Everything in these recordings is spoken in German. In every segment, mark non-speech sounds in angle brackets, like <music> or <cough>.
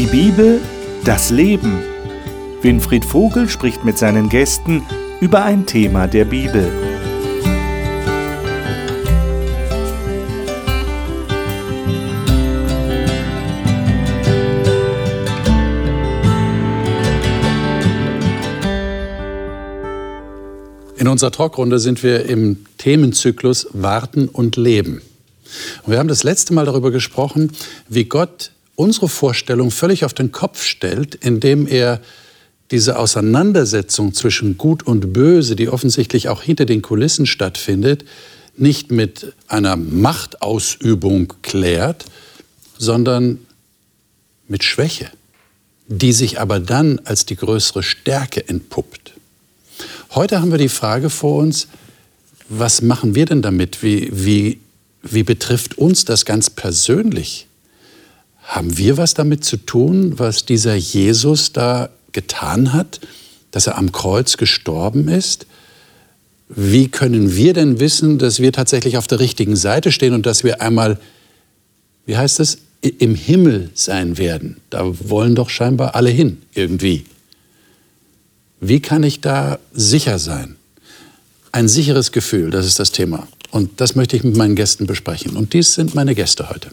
Die Bibel, das Leben. Winfried Vogel spricht mit seinen Gästen über ein Thema der Bibel. In unserer Talkrunde sind wir im Themenzyklus Warten und Leben. Und wir haben das letzte Mal darüber gesprochen, wie Gott unsere Vorstellung völlig auf den Kopf stellt, indem er diese Auseinandersetzung zwischen Gut und Böse, die offensichtlich auch hinter den Kulissen stattfindet, nicht mit einer Machtausübung klärt, sondern mit Schwäche, die sich aber dann als die größere Stärke entpuppt. Heute haben wir die Frage vor uns, was machen wir denn damit? Wie, wie wie betrifft uns das ganz persönlich? Haben wir was damit zu tun, was dieser Jesus da getan hat, dass er am Kreuz gestorben ist? Wie können wir denn wissen, dass wir tatsächlich auf der richtigen Seite stehen und dass wir einmal, wie heißt es, im Himmel sein werden? Da wollen doch scheinbar alle hin, irgendwie. Wie kann ich da sicher sein? Ein sicheres Gefühl, das ist das Thema. Und das möchte ich mit meinen Gästen besprechen. Und dies sind meine Gäste heute.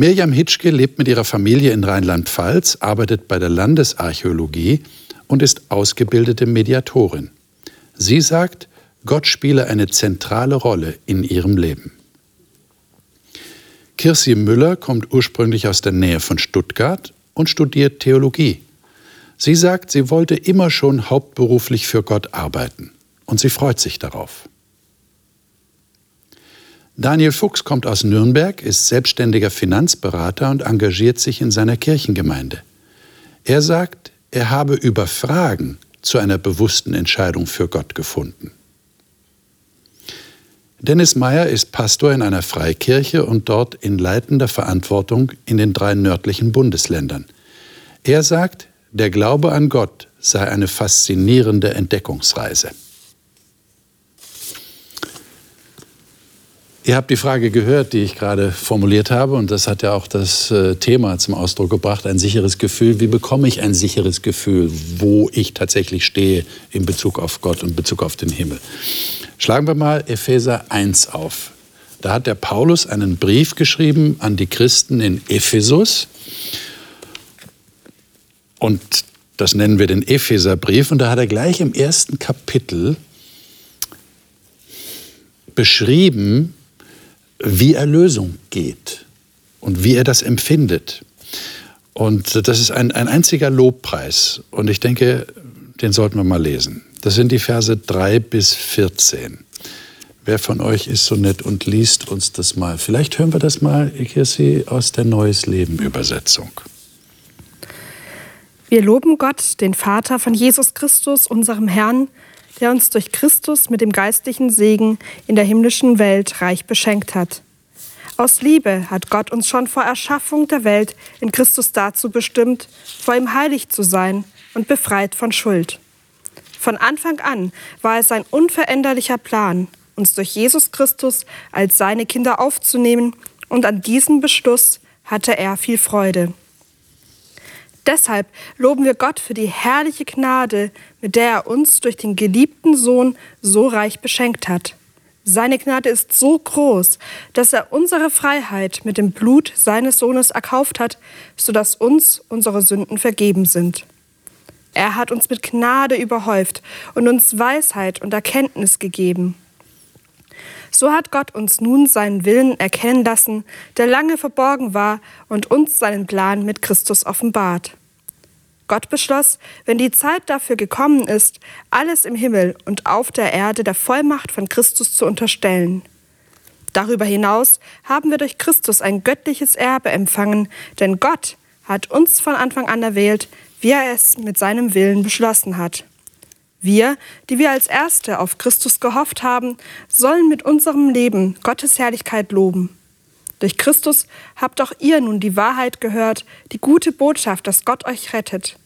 Mirjam Hitschke lebt mit ihrer Familie in Rheinland-Pfalz, arbeitet bei der Landesarchäologie und ist ausgebildete Mediatorin. Sie sagt, Gott spiele eine zentrale Rolle in ihrem Leben. Kirsi Müller kommt ursprünglich aus der Nähe von Stuttgart und studiert Theologie. Sie sagt, sie wollte immer schon hauptberuflich für Gott arbeiten und sie freut sich darauf. Daniel Fuchs kommt aus Nürnberg, ist selbstständiger Finanzberater und engagiert sich in seiner Kirchengemeinde. Er sagt, er habe über Fragen zu einer bewussten Entscheidung für Gott gefunden. Dennis Meyer ist Pastor in einer Freikirche und dort in leitender Verantwortung in den drei nördlichen Bundesländern. Er sagt, der Glaube an Gott sei eine faszinierende Entdeckungsreise. Ihr habt die Frage gehört, die ich gerade formuliert habe, und das hat ja auch das äh, Thema zum Ausdruck gebracht, ein sicheres Gefühl. Wie bekomme ich ein sicheres Gefühl, wo ich tatsächlich stehe in Bezug auf Gott und in Bezug auf den Himmel? Schlagen wir mal Epheser 1 auf. Da hat der Paulus einen Brief geschrieben an die Christen in Ephesus. Und das nennen wir den Epheserbrief. Und da hat er gleich im ersten Kapitel beschrieben, wie Erlösung geht und wie er das empfindet. Und das ist ein, ein einziger Lobpreis. Und ich denke, den sollten wir mal lesen. Das sind die Verse 3 bis 14. Wer von euch ist so nett und liest uns das mal? Vielleicht hören wir das mal, Kirsi, aus der Neues Leben Übersetzung. Wir loben Gott, den Vater von Jesus Christus, unserem Herrn, der uns durch Christus mit dem geistlichen Segen in der himmlischen Welt reich beschenkt hat. Aus Liebe hat Gott uns schon vor Erschaffung der Welt in Christus dazu bestimmt, vor ihm heilig zu sein und befreit von Schuld. Von Anfang an war es sein unveränderlicher Plan, uns durch Jesus Christus als seine Kinder aufzunehmen, und an diesem Beschluss hatte er viel Freude. Deshalb loben wir Gott für die herrliche Gnade, mit der er uns durch den geliebten Sohn so reich beschenkt hat. Seine Gnade ist so groß, dass er unsere Freiheit mit dem Blut seines Sohnes erkauft hat, sodass uns unsere Sünden vergeben sind. Er hat uns mit Gnade überhäuft und uns Weisheit und Erkenntnis gegeben. So hat Gott uns nun seinen Willen erkennen lassen, der lange verborgen war, und uns seinen Plan mit Christus offenbart. Gott beschloss, wenn die Zeit dafür gekommen ist, alles im Himmel und auf der Erde der Vollmacht von Christus zu unterstellen. Darüber hinaus haben wir durch Christus ein göttliches Erbe empfangen, denn Gott hat uns von Anfang an erwählt, wie er es mit seinem Willen beschlossen hat. Wir, die wir als Erste auf Christus gehofft haben, sollen mit unserem Leben Gottes Herrlichkeit loben. Durch Christus habt auch ihr nun die Wahrheit gehört, die gute Botschaft, dass Gott euch rettet.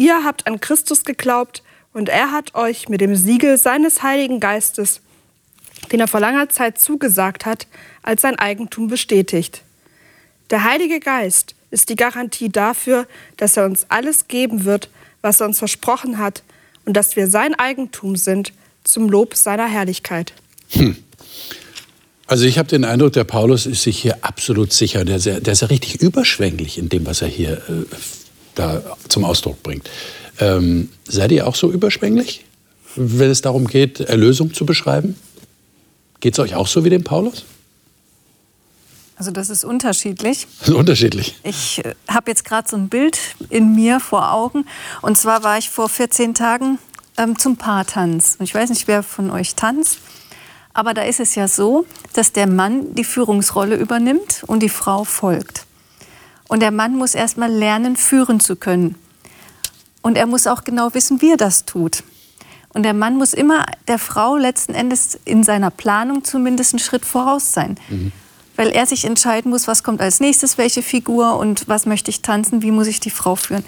Ihr habt an Christus geglaubt und er hat euch mit dem Siegel seines Heiligen Geistes, den er vor langer Zeit zugesagt hat, als sein Eigentum bestätigt. Der Heilige Geist ist die Garantie dafür, dass er uns alles geben wird, was er uns versprochen hat und dass wir sein Eigentum sind zum Lob seiner Herrlichkeit. Hm. Also ich habe den Eindruck, der Paulus ist sich hier absolut sicher. Der ist ja, der ist ja richtig überschwänglich in dem, was er hier äh, da zum Ausdruck bringt. Ähm, seid ihr auch so überschwänglich, wenn es darum geht, Erlösung zu beschreiben? Geht es euch auch so wie dem Paulus? Also das ist unterschiedlich. <laughs> Das ist unterschiedlich. Ich äh, habe jetzt gerade so ein Bild in mir vor Augen. Und zwar war ich vor 14 Tagen ähm, zum Paartanz. Und ich weiß nicht, wer von euch tanzt. Aber da ist es ja so, dass der Mann die Führungsrolle übernimmt und die Frau folgt. Und der Mann muss erst mal lernen, führen zu können. Und er muss auch genau wissen, wie er das tut. Und der Mann muss immer der Frau letzten Endes in seiner Planung zumindest einen Schritt voraus sein. Mhm. Weil er sich entscheiden muss, was kommt als nächstes, welche Figur und was möchte ich tanzen, wie muss ich die Frau führen.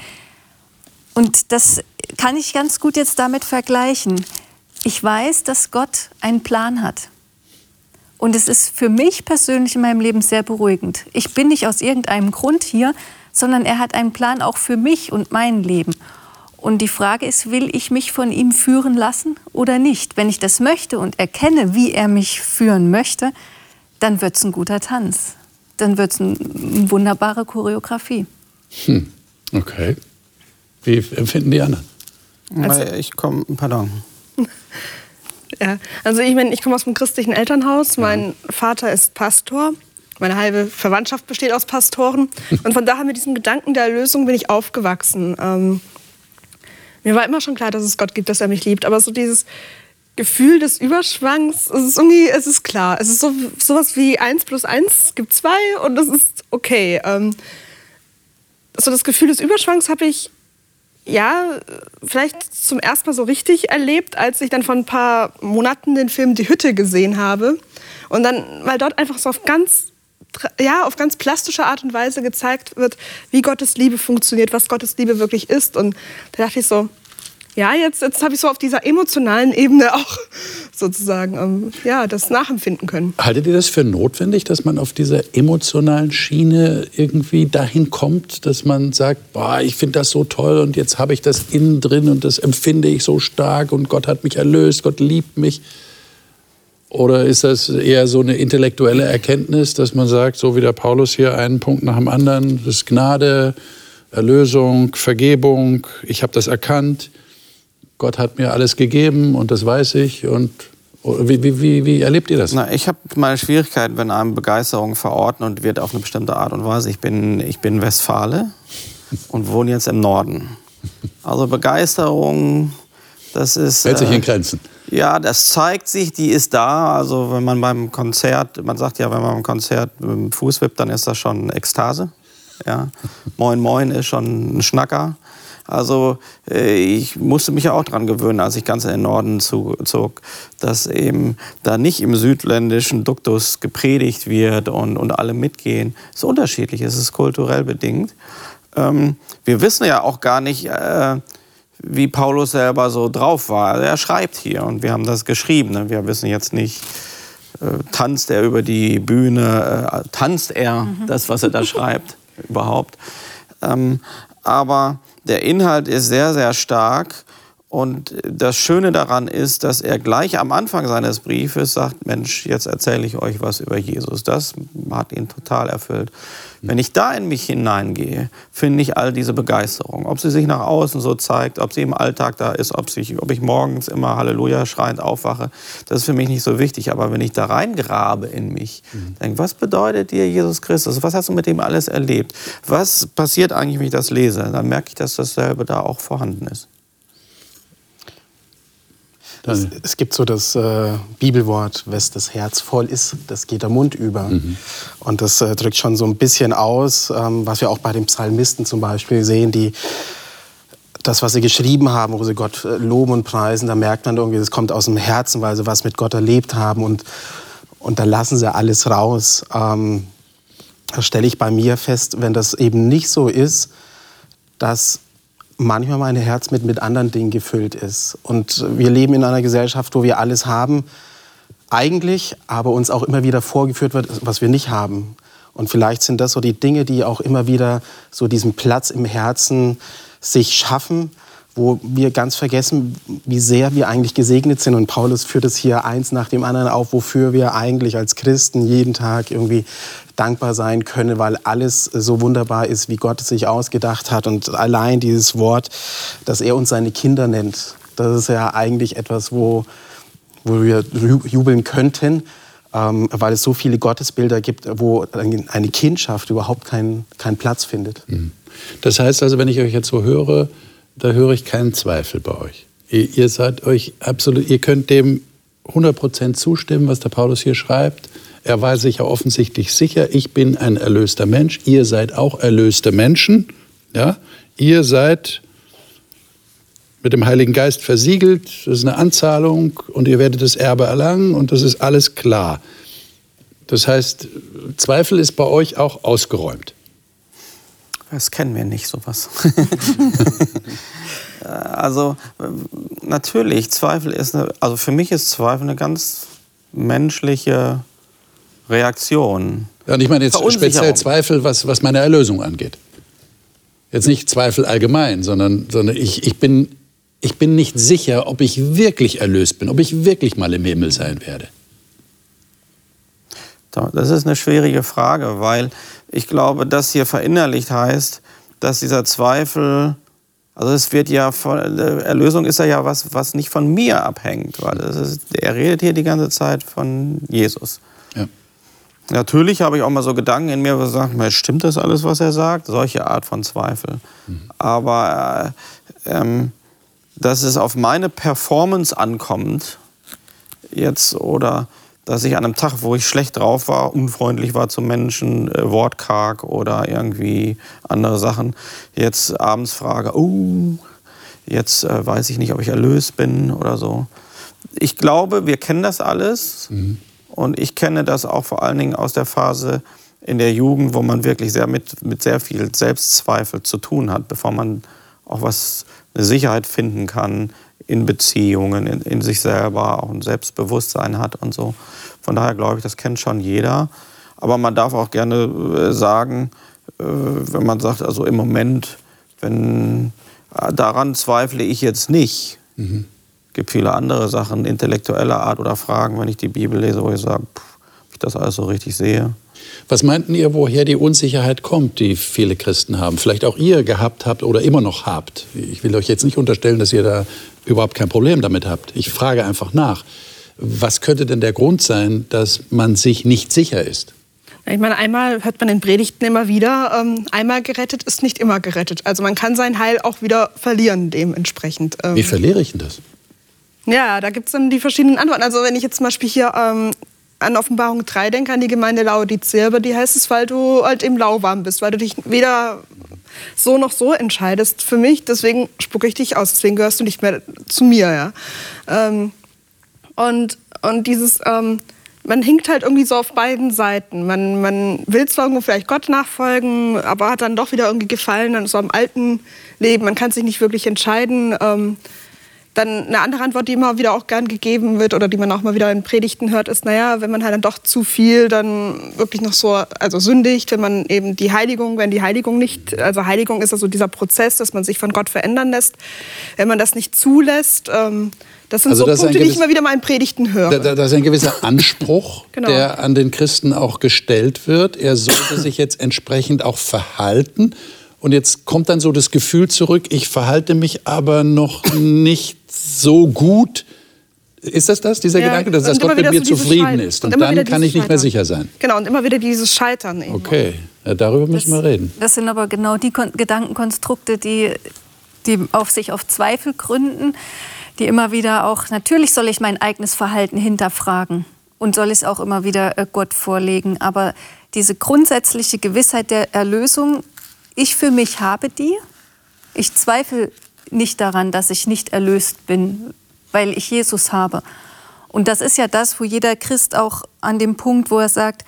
Und das kann ich ganz gut jetzt damit vergleichen ich weiß, dass Gott einen Plan hat. Und es ist für mich persönlich in meinem Leben sehr beruhigend. Ich bin nicht aus irgendeinem Grund hier, sondern er hat einen Plan auch für mich und mein Leben. Und die Frage ist, will ich mich von ihm führen lassen oder nicht? Wenn ich das möchte und erkenne, wie er mich führen möchte, dann wird es ein guter Tanz. Dann wird es ein, eine wunderbare Choreografie. Hm. Okay. Wie empfinden die anderen? Also, ich komme, pardon. <laughs> Ja, also ich meine, ich komme aus einem christlichen Elternhaus. Mein Vater ist Pastor. Meine halbe Verwandtschaft besteht aus Pastoren. <laughs> Und von daher mit diesem Gedanken der Erlösung bin ich aufgewachsen. Ähm, mir war immer schon klar, dass es Gott gibt, dass er mich liebt. Aber so dieses Gefühl des Überschwangs, es ist irgendwie, es ist klar. Es ist so sowas wie 1 plus 1 gibt 2 und das ist okay. Ähm, so das Gefühl des Überschwangs habe ich ja, vielleicht zum ersten Mal so richtig erlebt, als ich dann vor ein paar Monaten den Film Die Hütte gesehen habe. Und dann, weil dort einfach so auf ganz, ja, auf ganz plastische Art und Weise gezeigt wird, wie Gottes Liebe funktioniert, was Gottes Liebe wirklich ist. Und da dachte ich so, ja, jetzt, jetzt habe ich so auf dieser emotionalen Ebene auch <laughs> sozusagen ähm, ja, das nachempfinden können. Haltet ihr das für notwendig, dass man auf dieser emotionalen Schiene irgendwie dahin kommt, dass man sagt, boah, ich finde das so toll und jetzt habe ich das innen drin und das empfinde ich so stark und Gott hat mich erlöst, Gott liebt mich? Oder ist das eher so eine intellektuelle Erkenntnis, dass man sagt, so wie der Paulus hier einen Punkt nach dem anderen, das ist Gnade, Erlösung, Vergebung, ich habe das erkannt Gott hat mir alles gegeben und das weiß ich. Und wie, wie, wie erlebt ihr das? Na, ich habe meine Schwierigkeiten, wenn einem Begeisterung verordnet wird auf eine bestimmte Art und Weise. Ich bin, ich bin Westfale und wohne jetzt im Norden. Also Begeisterung, das ist... Hält sich in äh, Grenzen. Ja, das zeigt sich, die ist da. Also wenn man beim Konzert, man sagt ja, wenn man beim Konzert mit dem Fuß wippt, dann ist das schon Ekstase. Ja. Moin Moin ist schon ein Schnacker. Also äh, ich musste mich ja auch daran gewöhnen, als ich ganz in den Norden zog, dass eben da nicht im südländischen Duktus gepredigt wird und, und alle mitgehen. Es ist unterschiedlich, es ist kulturell bedingt. Ähm, wir wissen ja auch gar nicht, äh, wie Paulus selber so drauf war. Also er schreibt hier und wir haben das geschrieben. Ne? Wir wissen jetzt nicht, äh, tanzt er über die Bühne, äh, tanzt er mhm. das, was er da <laughs> schreibt, überhaupt. Ähm, aber der Inhalt ist sehr, sehr stark. Und das Schöne daran ist, dass er gleich am Anfang seines Briefes sagt, Mensch, jetzt erzähle ich euch was über Jesus. Das hat ihn total erfüllt. Wenn ich da in mich hineingehe, finde ich all diese Begeisterung. Ob sie sich nach außen so zeigt, ob sie im Alltag da ist, ob, sich, ob ich morgens immer Halleluja schreiend aufwache, das ist für mich nicht so wichtig. Aber wenn ich da reingrabe in mich, mhm. denke, was bedeutet dir Jesus Christus? Was hast du mit dem alles erlebt? Was passiert eigentlich, wenn ich das lese? Dann merke ich, dass dasselbe da auch vorhanden ist. Es, es, gibt so das äh, Bibelwort, was das Herz voll ist, das geht der Mund über. Mhm. Und das äh, drückt schon so ein bisschen aus, ähm, was wir auch bei den Psalmisten zum Beispiel sehen, die das, was sie geschrieben haben, wo sie Gott äh, loben und preisen, da merkt man irgendwie, das kommt aus dem Herzen, weil sie was mit Gott erlebt haben und, und da lassen sie alles raus. Ähm, das stelle ich bei mir fest, wenn das eben nicht so ist, dass manchmal mein Herz mit, mit anderen Dingen gefüllt ist. Und wir leben in einer Gesellschaft, wo wir alles haben, eigentlich, aber uns auch immer wieder vorgeführt wird, was wir nicht haben. Und vielleicht sind das so die Dinge, die auch immer wieder so diesen Platz im Herzen sich schaffen, wo wir ganz vergessen, wie sehr wir eigentlich gesegnet sind. Und Paulus führt es hier eins nach dem anderen auf, wofür wir eigentlich als Christen jeden Tag irgendwie dankbar sein können, weil alles so wunderbar ist, wie Gott es sich ausgedacht hat. Und allein dieses Wort, dass er uns seine Kinder nennt, das ist ja eigentlich etwas, wo, wo wir jubeln könnten, ähm, weil es so viele Gottesbilder gibt, wo eine Kindschaft überhaupt keinen, keinen Platz findet. Mhm. Das heißt also, wenn ich euch jetzt so höre, da höre ich keinen Zweifel bei euch. Ihr, ihr seid euch absolut, ihr könnt dem 100% zustimmen, was der Paulus hier schreibt. Er war sich ja offensichtlich sicher, ich bin ein erlöster Mensch, ihr seid auch erlöste Menschen. Ja? Ihr seid mit dem Heiligen Geist versiegelt, das ist eine Anzahlung und ihr werdet das Erbe erlangen und das ist alles klar. Das heißt, Zweifel ist bei euch auch ausgeräumt. Das kennen wir nicht, sowas. <laughs> also natürlich, Zweifel ist, eine, also für mich ist Zweifel eine ganz menschliche Reaktion. Ja, und ich meine jetzt speziell Zweifel, was, was meine Erlösung angeht. Jetzt nicht Zweifel allgemein, sondern, sondern ich, ich, bin, ich bin nicht sicher, ob ich wirklich erlöst bin, ob ich wirklich mal im Himmel sein werde. Das ist eine schwierige Frage, weil ich glaube, das hier verinnerlicht heißt, dass dieser Zweifel, also es wird ja, von, Erlösung ist ja was, was nicht von mir abhängt, weil ist, er redet hier die ganze Zeit von Jesus. Ja. Natürlich habe ich auch mal so Gedanken in mir, wo ich sage, stimmt das alles, was er sagt? Solche Art von Zweifel. Mhm. Aber äh, ähm, dass es auf meine Performance ankommt, jetzt oder dass ich an einem Tag, wo ich schlecht drauf war, unfreundlich war zu Menschen, äh, wortkarg oder irgendwie andere Sachen, jetzt abends frage, oh, jetzt äh, weiß ich nicht, ob ich erlöst bin oder so. Ich glaube, wir kennen das alles mhm. und ich kenne das auch vor allen Dingen aus der Phase in der Jugend, wo man wirklich sehr mit, mit sehr viel Selbstzweifel zu tun hat, bevor man auch was, eine Sicherheit finden kann, in Beziehungen, in, in sich selber, auch ein Selbstbewusstsein hat und so. Von daher glaube ich, das kennt schon jeder. Aber man darf auch gerne äh, sagen, äh, wenn man sagt, also im Moment, wenn äh, daran zweifle ich jetzt nicht. Mhm. Es gibt viele andere Sachen intellektueller Art oder Fragen, wenn ich die Bibel lese, wo ich sage, ob ich das alles so richtig sehe. Was meinten ihr, woher die Unsicherheit kommt, die viele Christen haben? Vielleicht auch ihr gehabt habt oder immer noch habt. Ich will euch jetzt nicht unterstellen, dass ihr da überhaupt kein Problem damit habt. Ich frage einfach nach. Was könnte denn der Grund sein, dass man sich nicht sicher ist? Ich meine, einmal hört man in Predigten immer wieder, ähm, einmal gerettet ist nicht immer gerettet. Also man kann sein Heil auch wieder verlieren dementsprechend. Ähm. Wie verliere ich denn das? Ja, da gibt es dann die verschiedenen Antworten. Also wenn ich jetzt zum Beispiel hier ähm, an Offenbarung 3 denke, an die Gemeinde Laodicea, aber die heißt es, weil du halt im Lauwarm bist, weil du dich weder so noch so entscheidest für mich, deswegen spucke ich dich aus, deswegen gehörst du nicht mehr zu mir. Ja? Ähm, und, und dieses, ähm, man hinkt halt irgendwie so auf beiden Seiten. Man, man will zwar irgendwo vielleicht Gott nachfolgen, aber hat dann doch wieder irgendwie Gefallen an so einem alten Leben. Man kann sich nicht wirklich entscheiden. Ähm, dann eine andere Antwort, die immer wieder auch gern gegeben wird oder die man auch mal wieder in Predigten hört, ist, naja, wenn man halt dann doch zu viel dann wirklich noch so, also sündigt, wenn man eben die Heiligung, wenn die Heiligung nicht, also Heiligung ist also dieser Prozess, dass man sich von Gott verändern lässt, wenn man das nicht zulässt, ähm, das sind also so das Punkte, gewiss, die ich immer wieder mal in Predigten höre. Da, da ist ein gewisser <laughs> Anspruch, genau. der an den Christen auch gestellt wird. Er sollte sich jetzt entsprechend auch verhalten. Und jetzt kommt dann so das Gefühl zurück, ich verhalte mich aber noch <coughs> nicht so gut. Ist das das, dieser ja, Gedanke, dass, dass Gott mit mir so zufrieden Scheitern. ist? Und, und dann kann ich nicht mehr sicher sein. Genau, und immer wieder dieses Scheitern. Eben. Okay, ja, darüber müssen das, wir reden. Das sind aber genau die Kon Gedankenkonstrukte, die, die auf sich auf Zweifel gründen, die immer wieder auch, natürlich soll ich mein eigenes Verhalten hinterfragen und soll es auch immer wieder äh, Gott vorlegen. Aber diese grundsätzliche Gewissheit der Erlösung, ich für mich habe die. Ich zweifle nicht daran, dass ich nicht erlöst bin, weil ich Jesus habe. Und das ist ja das, wo jeder Christ auch an dem Punkt, wo er sagt,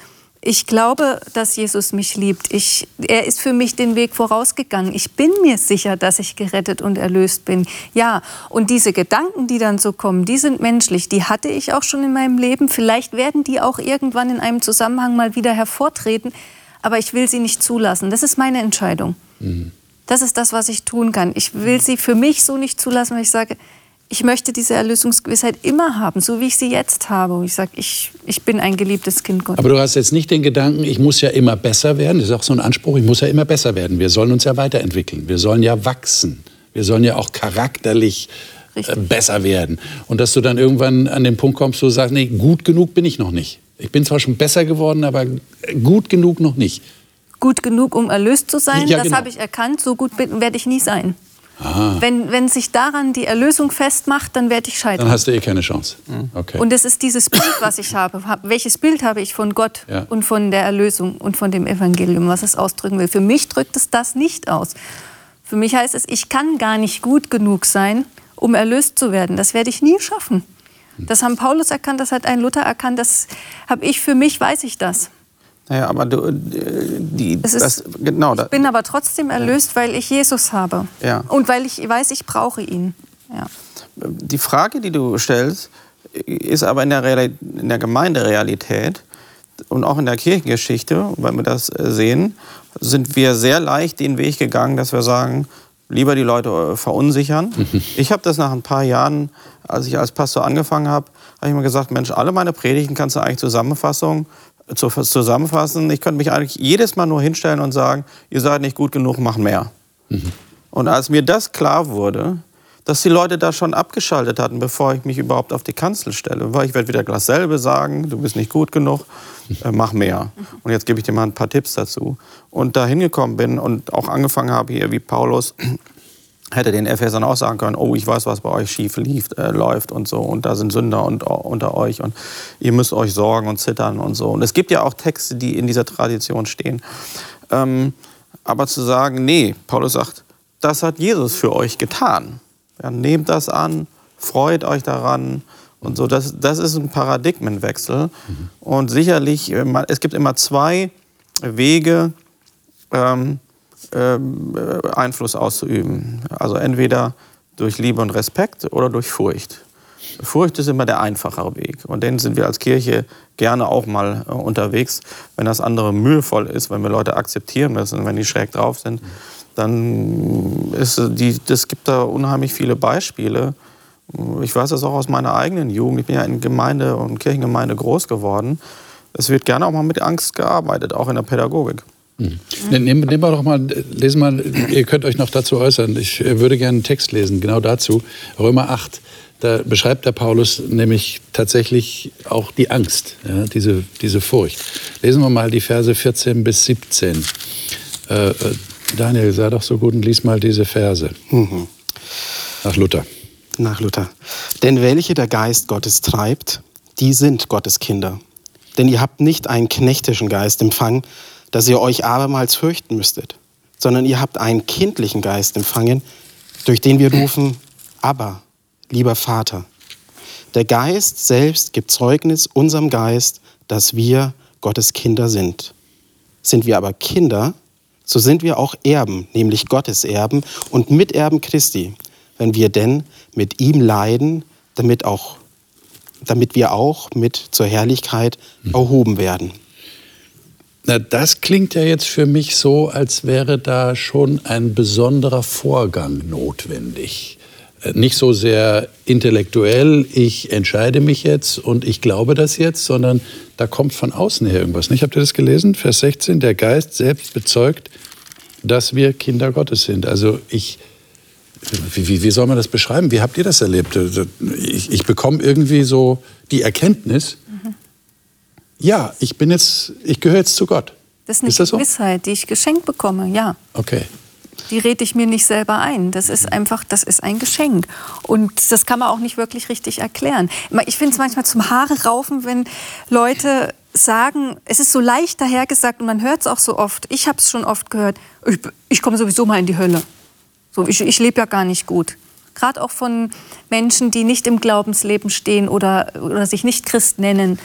ich glaube, dass Jesus mich liebt. Ich, er ist für mich den Weg vorausgegangen. Ich bin mir sicher, dass ich gerettet und erlöst bin. Ja, und diese Gedanken, die dann so kommen, die sind menschlich. Die hatte ich auch schon in meinem Leben. Vielleicht werden die auch irgendwann in einem Zusammenhang mal wieder hervortreten. Aber ich will sie nicht zulassen. Das ist meine Entscheidung. Mhm. Das ist das, was ich tun kann. Ich will sie für mich so nicht zulassen, weil ich sage, ich möchte diese Erlösungsgewissheit immer haben, so wie ich sie jetzt habe. Und ich sage, ich, ich bin ein geliebtes Kind Gottes. Aber du hast jetzt nicht den Gedanken, ich muss ja immer besser werden. Das ist auch so ein Anspruch, ich muss ja immer besser werden. Wir sollen uns ja weiterentwickeln. Wir sollen ja wachsen. Wir sollen ja auch charakterlich äh, besser werden. Und dass du dann irgendwann an den Punkt kommst, wo du sagst, nee, gut genug bin ich noch nicht. Ich bin zwar schon besser geworden, aber gut genug noch nicht. Gut genug, um erlöst zu sein, ja, das genau. habe ich erkannt. So gut werde ich nie sein. Wenn, wenn sich daran die Erlösung festmacht, dann werde ich scheitern. Dann hast du eh keine Chance. Mhm. Okay. Und es ist dieses Bild, was ich habe. Welches Bild habe ich von Gott ja. und von der Erlösung und von dem Evangelium, was es ausdrücken will? Für mich drückt es das nicht aus. Für mich heißt es, ich kann gar nicht gut genug sein, um erlöst zu werden. Das werde ich nie schaffen. Das haben Paulus erkannt, das hat ein Luther erkannt, das habe ich für mich, weiß ich das. Naja, aber du, äh, die, ist, das, genau. Ich bin aber trotzdem erlöst, weil ich Jesus habe. Ja. Und weil ich weiß, ich brauche ihn. Ja. Die Frage, die du stellst, ist aber in der, in der Gemeinderealität und auch in der Kirchengeschichte, wenn wir das äh, sehen, sind wir sehr leicht den Weg gegangen, dass wir sagen, lieber die Leute äh, verunsichern. <laughs> Ich habe das nach ein paar Jahren, als ich als Pastor angefangen habe, habe ich mir gesagt, Mensch, alle meine Predigten kannst du eigentlich Zusammenfassung zu, zusammenfassen. Ich könnte mich eigentlich jedes Mal nur hinstellen und sagen, ihr seid nicht gut genug, mach mehr. Mhm. Und als mir das klar wurde, dass die Leute da schon abgeschaltet hatten, bevor ich mich überhaupt auf die Kanzel stelle. Weil ich werde wieder dasselbe sagen, du bist nicht gut genug, äh, mach mehr. Und jetzt gebe ich dir mal ein paar Tipps dazu. Und da hingekommen bin und auch angefangen habe hier wie Paulus, <clears throat> hätte den Ephesern auch sagen können, oh, ich weiß, was bei euch schief lief, äh, läuft und so. Und da sind Sünder und, unter euch und ihr müsst euch sorgen und zittern und so. Und es gibt ja auch Texte, die in dieser Tradition stehen. Ähm, aber zu sagen, nee, Paulus sagt, das hat Jesus für euch getan. Ja, nehmt das an, freut euch daran und so. Das, das ist ein Paradigmenwechsel. Mhm. Und sicherlich, äh, es gibt immer zwei Wege, ähm, ähm, äh, Einfluss auszuüben. Also entweder durch Liebe und Respekt oder durch Furcht. Furcht ist immer der einfachere Weg. Und den sind wir als Kirche gerne auch mal äh, unterwegs. Wenn das andere mühevoll ist, wenn wir Leute akzeptieren müssen, wenn die schräg drauf sind, dann ist die, das gibt da unheimlich viele Beispiele. Ich weiß das auch aus meiner eigenen Jugend. Ich bin ja in Gemeinde und Kirchengemeinde groß geworden. Es wird gerne auch mal mit Angst gearbeitet, auch in der Pädagogik. Mhm. Nehmen, nehmen wir doch mal, lesen mal, ihr könnt euch noch dazu äußern. Ich würde gerne einen Text lesen, genau dazu. Römer 8. Da beschreibt der Paulus nämlich tatsächlich auch die Angst, ja, diese, diese Furcht. Lesen wir mal die Verse 14 bis 17. Äh, äh, Daniel, sei doch so gut und lies mal diese Verse. Mhm. Nach Luther. Nach Luther. Denn welche der Geist Gottes treibt, die sind Gottes Kinder. Denn ihr habt nicht einen knechtischen Geist empfangen, dass ihr euch abermals fürchten müsstet, sondern ihr habt einen kindlichen Geist empfangen, durch den wir rufen, aber, lieber Vater. Der Geist selbst gibt Zeugnis unserem Geist, dass wir Gottes Kinder sind. Sind wir aber Kinder, so sind wir auch Erben, nämlich Gottes Erben und Miterben Christi, wenn wir denn mit ihm leiden, damit, auch, damit wir auch mit zur Herrlichkeit erhoben werden. Na, das klingt ja jetzt für mich so, als wäre da schon ein besonderer Vorgang notwendig. Äh, nicht so sehr intellektuell, ich entscheide mich jetzt und ich glaube das jetzt, sondern da kommt von außen her irgendwas. Nicht? Habt ihr das gelesen? Vers 16, der Geist selbst bezeugt, dass wir Kinder Gottes sind. Also ich, wie, wie soll man das beschreiben? Wie habt ihr das erlebt? Ich, ich bekomme irgendwie so die Erkenntnis, ja, ich bin jetzt, ich gehöre jetzt zu Gott. Das ist eine ist das Gewissheit, so? die ich geschenkt bekomme, ja. Okay. Die rede ich mir nicht selber ein. Das ist einfach, das ist ein Geschenk. Und das kann man auch nicht wirklich richtig erklären. Ich finde es manchmal zum Haare raufen, wenn Leute sagen, es ist so leicht dahergesagt und man hört es auch so oft. Ich habe es schon oft gehört, ich, ich komme sowieso mal in die Hölle. So, ich, ich lebe ja gar nicht gut. Gerade auch von Menschen, die nicht im Glaubensleben stehen oder, oder sich nicht Christ nennen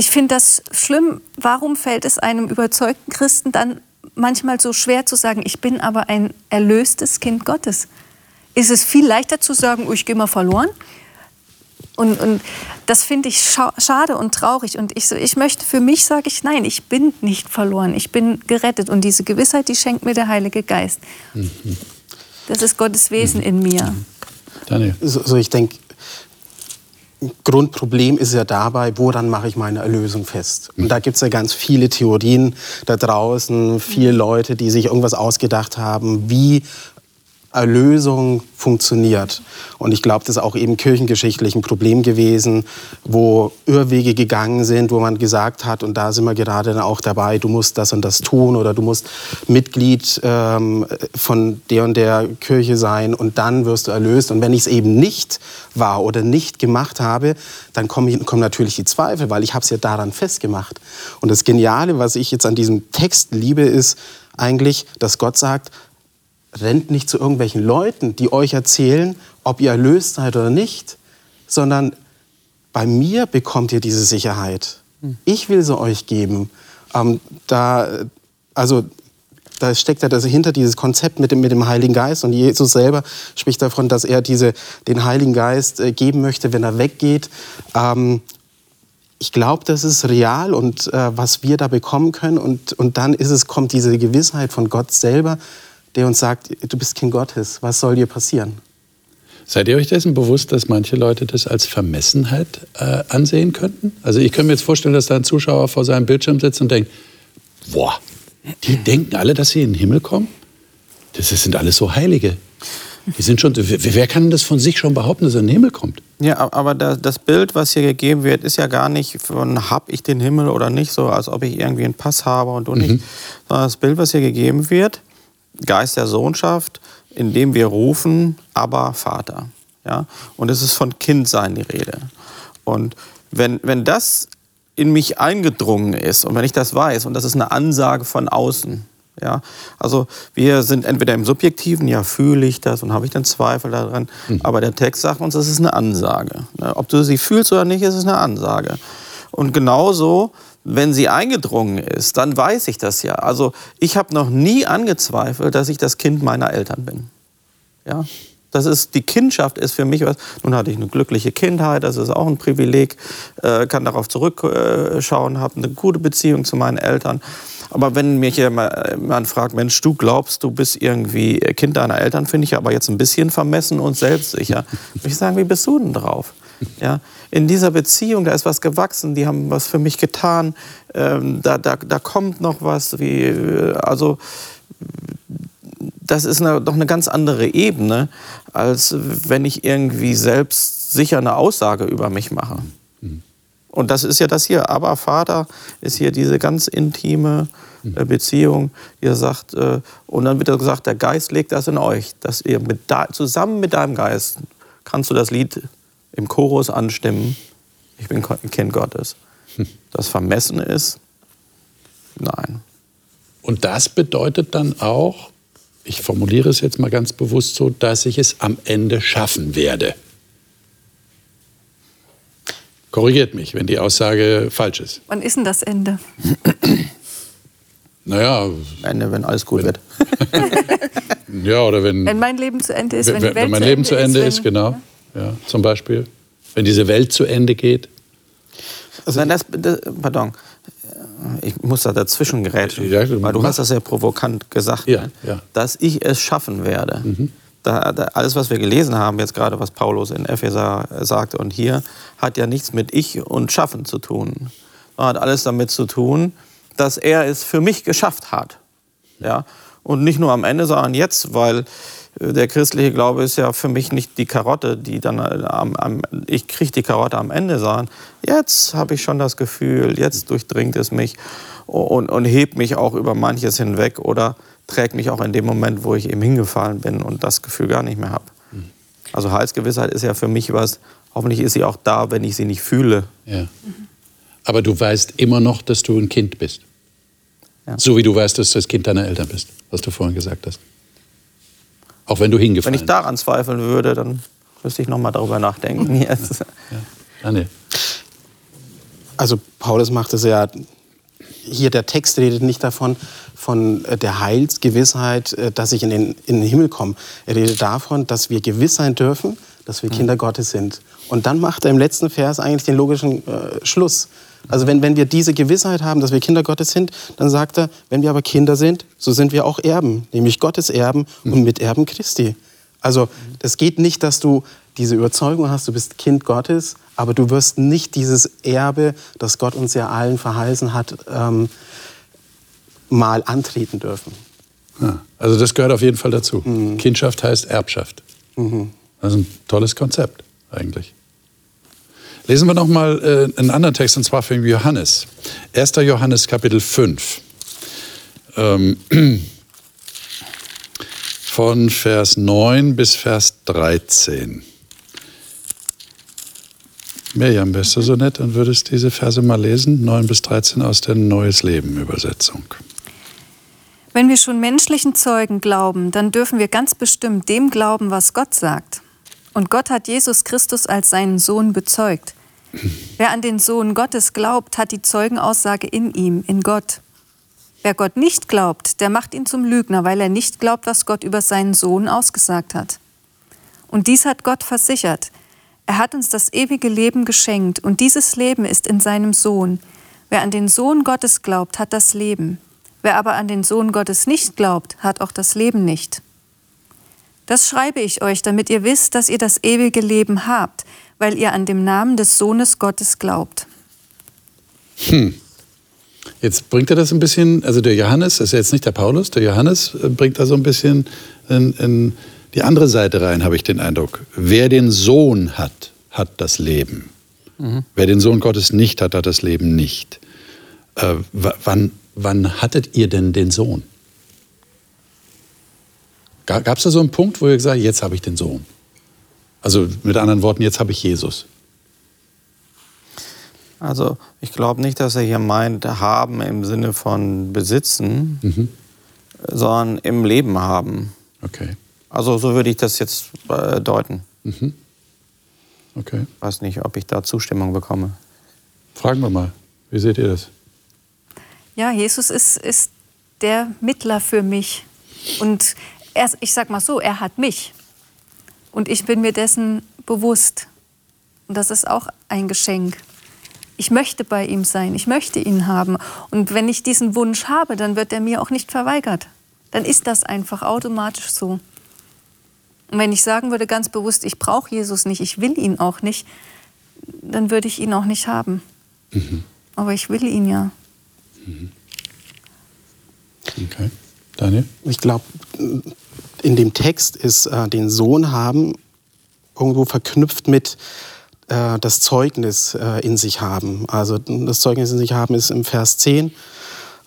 ich finde das schlimm. Warum fällt es einem überzeugten Christen dann manchmal so schwer zu sagen, ich bin aber ein erlöstes Kind Gottes? Ist es viel leichter zu sagen, oh, ich gehe mal verloren? Und, und das finde ich scha schade und traurig. Und ich, so, ich möchte für mich, sage ich, nein, ich bin nicht verloren, ich bin gerettet. Und diese Gewissheit, die schenkt mir der Heilige Geist. Mhm. Das ist Gottes Wesen mhm. in mir. Daniel. So, so ich denke, Grundproblem ist ja dabei, woran mache ich meine Erlösung fest? Und da gibt es ja ganz viele Theorien da draußen, viele Leute, die sich irgendwas ausgedacht haben, wie Erlösung funktioniert. Und ich glaube, das ist auch eben kirchengeschichtlich ein Problem gewesen, wo Irrwege gegangen sind, wo man gesagt hat, und da sind wir gerade dann auch dabei, du musst das und das tun oder du musst Mitglied ähm, von der und der Kirche sein und dann wirst du erlöst. Und wenn ich es eben nicht war oder nicht gemacht habe, dann kommen, kommen natürlich die Zweifel, weil ich habe es ja daran festgemacht. Und das Geniale, was ich jetzt an diesem Text liebe, ist eigentlich, dass Gott sagt, rennt nicht zu irgendwelchen Leuten, die euch erzählen, ob ihr erlöst seid oder nicht, sondern bei mir bekommt ihr diese Sicherheit. Ich will sie euch geben. Ähm, da, also, da steckt ja das hinter dieses Konzept mit dem, mit dem Heiligen Geist. Und Jesus selber spricht davon, dass er diese, den Heiligen Geist äh, geben möchte, wenn er weggeht. Ähm, ich glaube, das ist real und äh, was wir da bekommen können. Und, und dann ist es, kommt diese Gewissheit von Gott selber, der uns sagt, du bist Kind Gottes, was soll dir passieren? Seid ihr euch dessen bewusst, dass manche Leute das als Vermessenheit äh, ansehen könnten? Also ich könnte mir jetzt vorstellen, dass da ein Zuschauer vor seinem Bildschirm sitzt und denkt, boah, die denken alle, dass sie in den Himmel kommen? Das sind alles so Heilige. Die sind schon, wer kann das von sich schon behaupten, dass er in den Himmel kommt? Ja, aber das Bild, was hier gegeben wird, ist ja gar nicht von, hab ich den Himmel oder nicht, so als ob ich irgendwie einen Pass habe und du nicht. Mhm. Sondern das Bild, was hier gegeben wird, Geist der Sohnschaft, indem wir rufen, aber Vater. Ja? Und es ist von Kindsein die Rede. Und wenn, wenn das in mich eingedrungen ist und wenn ich das weiß und das ist eine Ansage von außen, ja, also wir sind entweder im Subjektiven, ja, fühle ich das und habe ich dann Zweifel daran, mhm. aber der Text sagt uns, das ist eine Ansage. Ne? Ob du sie fühlst oder nicht, ist es eine Ansage. Und genauso wenn sie eingedrungen ist, dann weiß ich das ja. Also ich habe noch nie angezweifelt, dass ich das Kind meiner Eltern bin. Ja, das ist, die Kindschaft ist für mich was. Nun hatte ich eine glückliche Kindheit, das ist auch ein Privileg, äh, kann darauf zurückschauen, habe eine gute Beziehung zu meinen Eltern. Aber wenn mich jemand fragt, Mensch, du glaubst, du bist irgendwie Kind deiner Eltern, finde ich aber jetzt ein bisschen vermessen und selbstsicher. ich sagen, wie bist du denn drauf? Ja, in dieser Beziehung, da ist was gewachsen, die haben was für mich getan, ähm, da, da, da kommt noch was, wie, also das ist eine, doch eine ganz andere Ebene, als wenn ich irgendwie selbst sicher eine Aussage über mich mache. Mhm. Und das ist ja das hier. Aber Vater ist hier diese ganz intime äh, Beziehung, die er sagt, äh, und dann wird er gesagt, der Geist legt das in euch, dass ihr mit da, zusammen mit deinem Geist kannst du das Lied im Chorus anstimmen, ich bin ein Kind Gottes. Das vermessen ist, nein. Und das bedeutet dann auch, ich formuliere es jetzt mal ganz bewusst so, dass ich es am Ende schaffen werde. Korrigiert mich, wenn die Aussage falsch ist. Wann ist denn das Ende? <clears throat> Naja. Ende, wenn alles gut wenn, wird. <laughs> ja, oder wenn. Wenn mein Leben zu Ende ist, wenn, wenn die Welt Wenn mein Leben zu Ende ist, ist genau. Ja? Ja, zum Beispiel. Wenn diese Welt zu Ende geht. Also Nein, das, das, pardon, ich muss da dazwischen gerätschen, ja, du, weil du hast das sehr provokant gesagt, ja, ne? ja. dass ich es schaffen werde. Mhm. Da, da, alles, was wir gelesen haben, jetzt gerade was Paulus in Epheser sagte und hier, hat ja nichts mit Ich und Schaffen zu tun. Sondern hat alles damit zu tun, dass er es für mich geschafft hat. Ja? Und nicht nur am Ende, sondern jetzt, weil der christliche Glaube ist ja für mich nicht die Karotte, die dann äh, am, am ich kriege die Karotte am Ende, sondern jetzt habe ich schon das Gefühl, jetzt durchdringt es mich und, und hebt mich auch über manches hinweg oder trägt mich auch in dem Moment, wo ich eben hingefallen bin und das Gefühl gar nicht mehr habe. Mhm. Also Heilsgewissheit ist ja für mich was, hoffentlich ist sie auch da, wenn ich sie nicht fühle. Ja. Aber du weißt immer noch, dass du ein Kind bist. Ja. So wie du weißt, dass du das Kind deiner Eltern bist, was du vorhin gesagt hast. Auch wenn du hingefallen Wenn ich daran zweifeln würde, dann müsste ich noch mal darüber nachdenken. Yes. Ja. Also Paulus macht es ja, hier der Text redet nicht davon, von äh, der Heilsgewissheit, äh, dass ich in den, in den Himmel komme. Er redet davon, dass wir gewiss sein dürfen, dass wir Kinder Gottes sind. Und dann macht er im letzten Vers eigentlich den logischen äh, Schluss. Also wenn, wenn wir diese Gewissheit haben, dass wir Kinder Gottes sind, dann sagt er, wenn wir aber Kinder sind, so sind wir auch Erben, nämlich Gottes Erben und Miterben Christi. Also es geht nicht, dass du diese Überzeugung hast, du bist Kind Gottes, aber du wirst nicht dieses Erbe, das Gott uns ja allen verheißen hat, ähm, mal antreten dürfen. Also das gehört auf jeden Fall dazu. Mhm. Kindschaft heißt Erbschaft. Mhm. Das ist ein tolles Konzept eigentlich. Lesen wir noch mal äh, einen anderen Text, und zwar von Johannes. 1. Johannes Kapitel 5. Ähm, <clears throat> von Vers 9 bis Vers 13. Mirjam, wärst du so nett und würdest diese Verse mal lesen? 9 bis 13 aus der Neues Leben Übersetzung. Wenn wir schon menschlichen Zeugen glauben, dann dürfen wir ganz bestimmt dem glauben, was Gott sagt. Und Gott hat Jesus Christus als seinen Sohn bezeugt. Wer an den Sohn Gottes glaubt, hat die Zeugenaussage in ihm, in Gott. Wer Gott nicht glaubt, der macht ihn zum Lügner, weil er nicht glaubt, was Gott über seinen Sohn ausgesagt hat. Und dies hat Gott versichert. Er hat uns das ewige Leben geschenkt, und dieses Leben ist in seinem Sohn. Wer an den Sohn Gottes glaubt, hat das Leben. Wer aber an den Sohn Gottes nicht glaubt, hat auch das Leben nicht. Das schreibe ich euch, damit ihr wisst, dass ihr das ewige Leben habt, weil ihr an dem Namen des Sohnes Gottes glaubt. Hm. Jetzt bringt er das ein bisschen, also der Johannes, das ist jetzt nicht der Paulus, der Johannes äh, bringt da so ein bisschen in, in die andere Seite rein, habe ich den Eindruck. Wer den Sohn hat, hat das Leben. Mhm. Wer den Sohn Gottes nicht hat, hat das Leben nicht. Äh, wann, wann hattet ihr denn den Sohn? Gab es da so einen Punkt, wo ihr gesagt habt, jetzt habe ich den Sohn? Also mit anderen Worten, jetzt habe ich Jesus. Also ich glaube nicht, dass er hier meint, haben im Sinne von besitzen, mhm. sondern im Leben haben. Okay. Also so würde ich das jetzt äh, deuten. Mhm. Okay. Ich weiß nicht, ob ich da Zustimmung bekomme. Fragen wir mal. Wie seht ihr das? Ja, Jesus ist, ist der Mittler für mich. Und er, ich sag mal so, er hat mich. Und ich bin mir dessen bewusst. Und das ist auch ein Geschenk. Ich möchte bei ihm sein, ich möchte ihn haben. Und wenn ich diesen Wunsch habe, dann wird er mir auch nicht verweigert. Dann ist das einfach automatisch so. Und wenn ich sagen würde ganz bewusst, ich brauche Jesus nicht, ich will ihn auch nicht, dann würde ich ihn auch nicht haben. Mhm. Aber ich will ihn ja. Mhm. Okay. Daniel? Ich glaube, in dem Text ist äh, den Sohn haben irgendwo verknüpft mit äh, das Zeugnis äh, in sich haben. Also das Zeugnis in sich haben ist im Vers 10.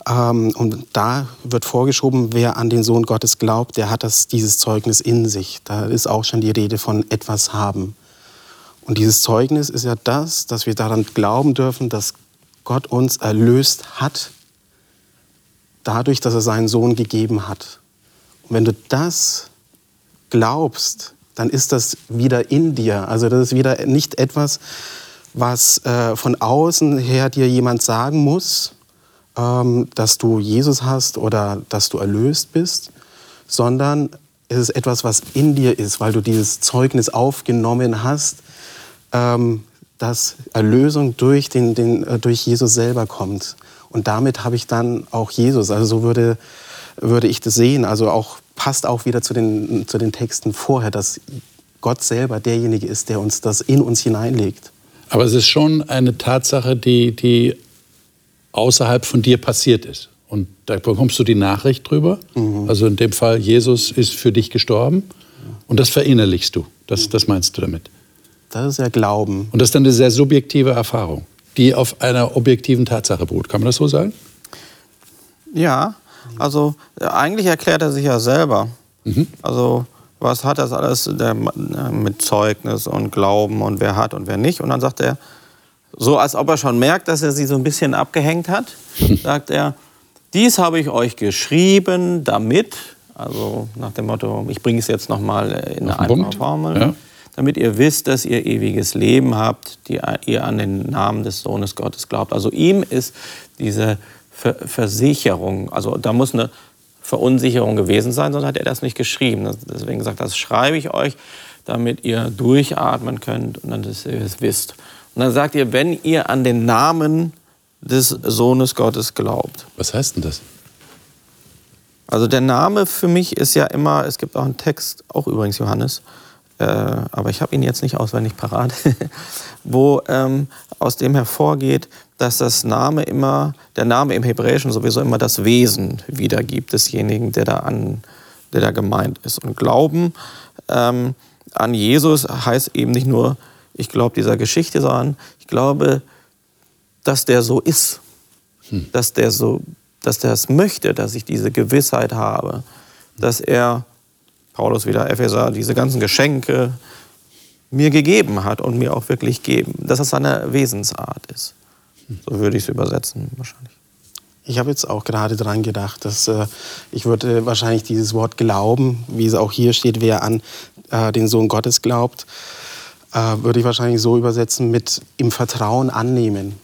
Ähm, und da wird vorgeschoben, wer an den Sohn Gottes glaubt, der hat das, dieses Zeugnis in sich. Da ist auch schon die Rede von etwas haben. Und dieses Zeugnis ist ja das, dass wir daran glauben dürfen, dass Gott uns erlöst hat, dadurch, dass er seinen Sohn gegeben hat. Und wenn du das glaubst, dann ist das wieder in dir. Also das ist wieder nicht etwas, was äh, von außen her dir jemand sagen muss, ähm, dass du Jesus hast oder dass du erlöst bist, sondern es ist etwas, was in dir ist, weil du dieses Zeugnis aufgenommen hast, ähm, dass Erlösung durch, den, den, äh, durch Jesus selber kommt. Und damit habe ich dann auch Jesus. Also so würde, würde ich das sehen. Also auch passt auch wieder zu den, zu den Texten vorher, dass Gott selber derjenige ist, der uns das in uns hineinlegt. Aber es ist schon eine Tatsache, die, die außerhalb von dir passiert ist. Und da bekommst du die Nachricht drüber. Mhm. Also in dem Fall, Jesus ist für dich gestorben. Und das verinnerlichst du. Das, das meinst du damit. Das ist ja Glauben. Und das ist dann eine sehr subjektive Erfahrung, die auf einer objektiven Tatsache beruht. Kann man das so sagen? Ja, also eigentlich erklärt er sich ja selber. Mhm. Also was hat das alles der, mit Zeugnis und Glauben und wer hat und wer nicht. Und dann sagt er, so als ob er schon merkt, dass er sie so ein bisschen abgehängt hat, <laughs> sagt er, dies habe ich euch geschrieben, damit, also nach dem Motto, ich bringe es jetzt nochmal in eine einfache Formel, ja. Damit ihr wisst, dass ihr ewiges Leben habt, die ihr an den Namen des Sohnes Gottes glaubt. Also ihm ist diese Ver Versicherung, also da muss eine Verunsicherung gewesen sein, sonst hat er das nicht geschrieben. Deswegen sagt, das schreibe ich euch, damit ihr durchatmen könnt und dann dass ihr es wisst. Und dann sagt ihr, wenn ihr an den Namen des Sohnes Gottes glaubt. Was heißt denn das? Also der Name für mich ist ja immer, es gibt auch einen Text, auch übrigens Johannes, äh, aber ich habe ihn jetzt nicht auswendig parat, <laughs> wo ähm, aus dem hervorgeht, dass das Name immer, der Name im Hebräischen sowieso immer das Wesen wiedergibt desjenigen, der da, an, der da gemeint ist. Und Glauben ähm, an Jesus heißt eben nicht nur, ich glaube dieser Geschichte, sondern ich glaube, dass der so ist, hm. dass der so, dass der es möchte, dass ich diese Gewissheit habe, dass er, Paulus wieder, Epheser, diese ganzen Geschenke mir gegeben hat und mir auch wirklich geben, dass das seine Wesensart ist. So würde ich es übersetzen wahrscheinlich. Ich habe jetzt auch gerade daran gedacht, dass äh, ich würde wahrscheinlich dieses Wort Glauben, wie es auch hier steht, wer an äh, den Sohn Gottes glaubt, äh, würde ich wahrscheinlich so übersetzen mit im Vertrauen annehmen.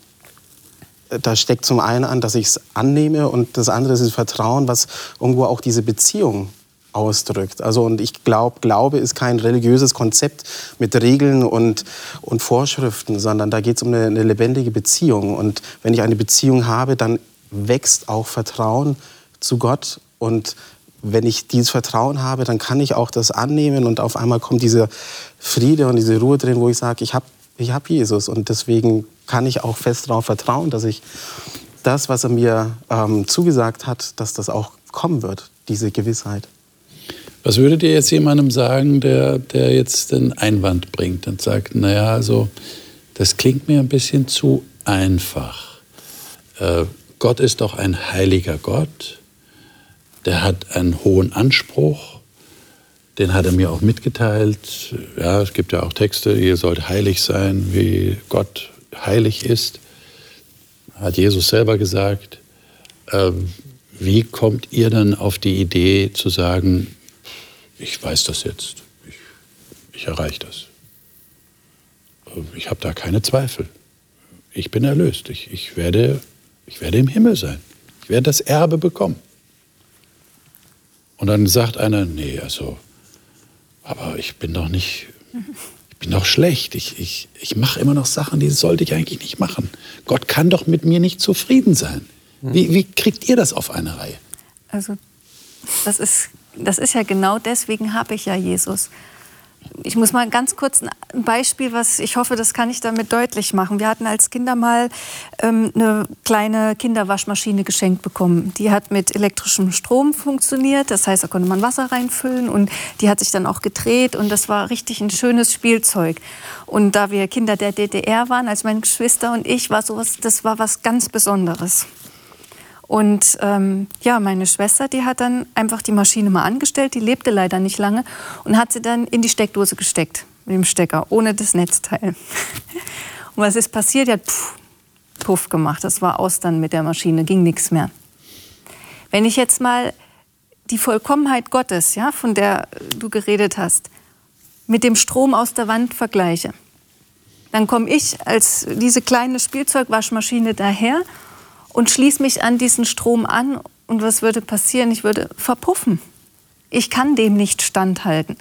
Da steckt zum einen an, dass ich es annehme und das andere ist das Vertrauen, was irgendwo auch diese Beziehung ausdrückt. Also und ich glaube, Glaube ist kein religiöses Konzept mit Regeln und, und Vorschriften, sondern da geht es um eine, eine, lebendige Beziehung. Und wenn ich eine Beziehung habe, dann wächst auch Vertrauen zu Gott. Und wenn ich dieses Vertrauen habe, dann kann ich auch das annehmen und auf einmal kommt dieser Friede und diese Ruhe drin, wo ich sage, ich habe ich hab Jesus und deswegen kann ich auch fest darauf vertrauen, dass ich das, was er mir ähm, zugesagt hat, dass das auch kommen wird, diese Gewissheit. Was würdet ihr jetzt jemandem sagen, der, der jetzt den Einwand bringt und sagt, naja, also das klingt mir ein bisschen zu einfach. Äh, Gott ist doch ein heiliger Gott, der hat einen hohen Anspruch, den hat er mir auch mitgeteilt. Ja, es gibt ja auch Texte, ihr sollt heilig sein, wie Gott heilig ist, hat Jesus selber gesagt. Äh, wie kommt ihr dann auf die Idee zu sagen, ich weiß das jetzt, ich, ich erreiche das. Ich habe da keine Zweifel. Ich bin erlöst. Ich, ich, werde, ich werde im Himmel sein. Ich werde das Erbe bekommen. Und dann sagt einer, nee, also, aber ich bin doch nicht, ich bin doch schlecht. Ich, ich, ich mache immer noch Sachen, die sollte ich eigentlich nicht machen. Gott kann doch mit mir nicht zufrieden sein. Wie, wie kriegt ihr das auf eine Reihe? Also, das ist das ist ja genau deswegen habe ich ja Jesus. Ich muss mal ganz kurz ein Beispiel, was ich hoffe, das kann ich damit deutlich machen. Wir hatten als Kinder mal ähm, eine kleine Kinderwaschmaschine geschenkt bekommen. Die hat mit elektrischem Strom funktioniert. Das heißt, da konnte man Wasser reinfüllen und die hat sich dann auch gedreht und das war richtig ein schönes Spielzeug. Und da wir Kinder der DDR waren, als meine Geschwister und ich, war sowas, das war was ganz Besonderes. Und ähm, ja, meine Schwester, die hat dann einfach die Maschine mal angestellt, die lebte leider nicht lange und hat sie dann in die Steckdose gesteckt mit dem Stecker, ohne das Netzteil. <laughs> und was ist passiert? Die hat pff, puff gemacht. Das war aus dann mit der Maschine, ging nichts mehr. Wenn ich jetzt mal die Vollkommenheit Gottes, ja, von der du geredet hast, mit dem Strom aus der Wand vergleiche, dann komme ich als diese kleine Spielzeugwaschmaschine daher und schließe mich an diesen Strom an. Und was würde passieren? Ich würde verpuffen. Ich kann dem nicht standhalten.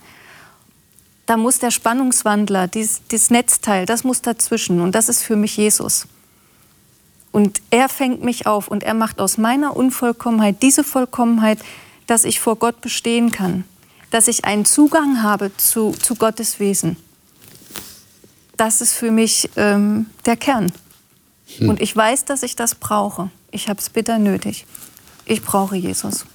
Da muss der Spannungswandler, dieses, dieses Netzteil, das muss dazwischen. Und das ist für mich Jesus. Und er fängt mich auf und er macht aus meiner Unvollkommenheit diese Vollkommenheit, dass ich vor Gott bestehen kann, dass ich einen Zugang habe zu, zu Gottes Wesen. Das ist für mich ähm, der Kern. Hm. Und ich weiß, dass ich das brauche. Ich habe es bitter nötig. Ich brauche Jesus.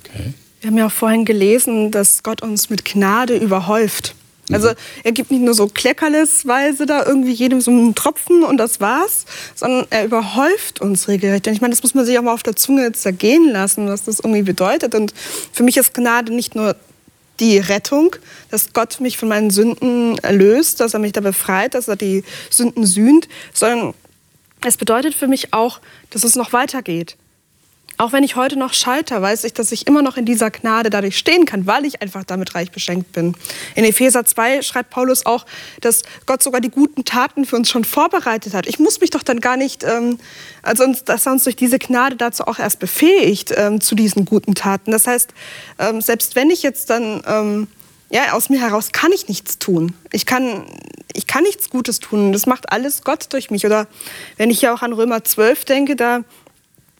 Okay. Wir haben ja auch vorhin gelesen, dass Gott uns mit Gnade überhäuft. Mhm. Also er gibt nicht nur so kleckerlesweise da irgendwie jedem so einen Tropfen und das war's, sondern er überhäuft uns regelrecht. Und ich meine, das muss man sich auch mal auf der Zunge zergehen lassen, was das irgendwie bedeutet. Und für mich ist Gnade nicht nur die Rettung, dass Gott mich von meinen Sünden erlöst, dass er mich da befreit, dass er die Sünden sühnt, sondern es bedeutet für mich auch, dass es noch weitergeht. Auch wenn ich heute noch scheitere, weiß ich, dass ich immer noch in dieser Gnade dadurch stehen kann, weil ich einfach damit reich beschenkt bin. In Epheser 2 schreibt Paulus auch, dass Gott sogar die guten Taten für uns schon vorbereitet hat. Ich muss mich doch dann gar nicht, ähm, also dass er uns durch diese Gnade dazu auch erst befähigt ähm, zu diesen guten Taten. Das heißt, ähm, selbst wenn ich jetzt dann ähm, ja, aus mir heraus kann ich nichts tun. Ich kann, ich kann nichts Gutes tun. Das macht alles Gott durch mich. Oder wenn ich ja auch an Römer 12 denke, da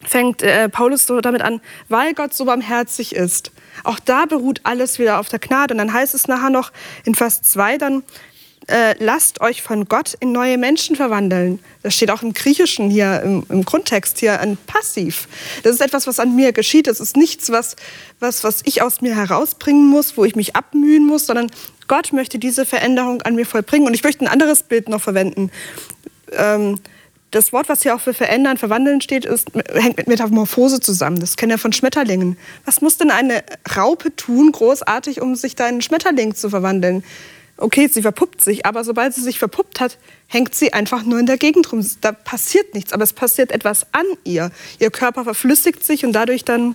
fängt äh, Paulus so damit an, weil Gott so barmherzig ist. Auch da beruht alles wieder auf der Gnade. Und dann heißt es nachher noch in Vers 2 dann, äh, lasst euch von Gott in neue Menschen verwandeln. Das steht auch im Griechischen hier, im, im, Grundtext hier, ein Passiv. Das ist etwas, was an mir geschieht. Das ist nichts, was, was, was ich aus mir herausbringen muss, wo ich mich abmühen muss, sondern Gott möchte diese Veränderung an mir vollbringen. Und ich möchte ein anderes Bild noch verwenden. Ähm, das Wort, was hier auch für verändern, verwandeln steht, ist, hängt mit Metamorphose zusammen. Das kennen wir von Schmetterlingen. Was muss denn eine Raupe tun, großartig, um sich da in einen Schmetterling zu verwandeln? Okay, sie verpuppt sich, aber sobald sie sich verpuppt hat, hängt sie einfach nur in der Gegend rum. Da passiert nichts, aber es passiert etwas an ihr. Ihr Körper verflüssigt sich und dadurch dann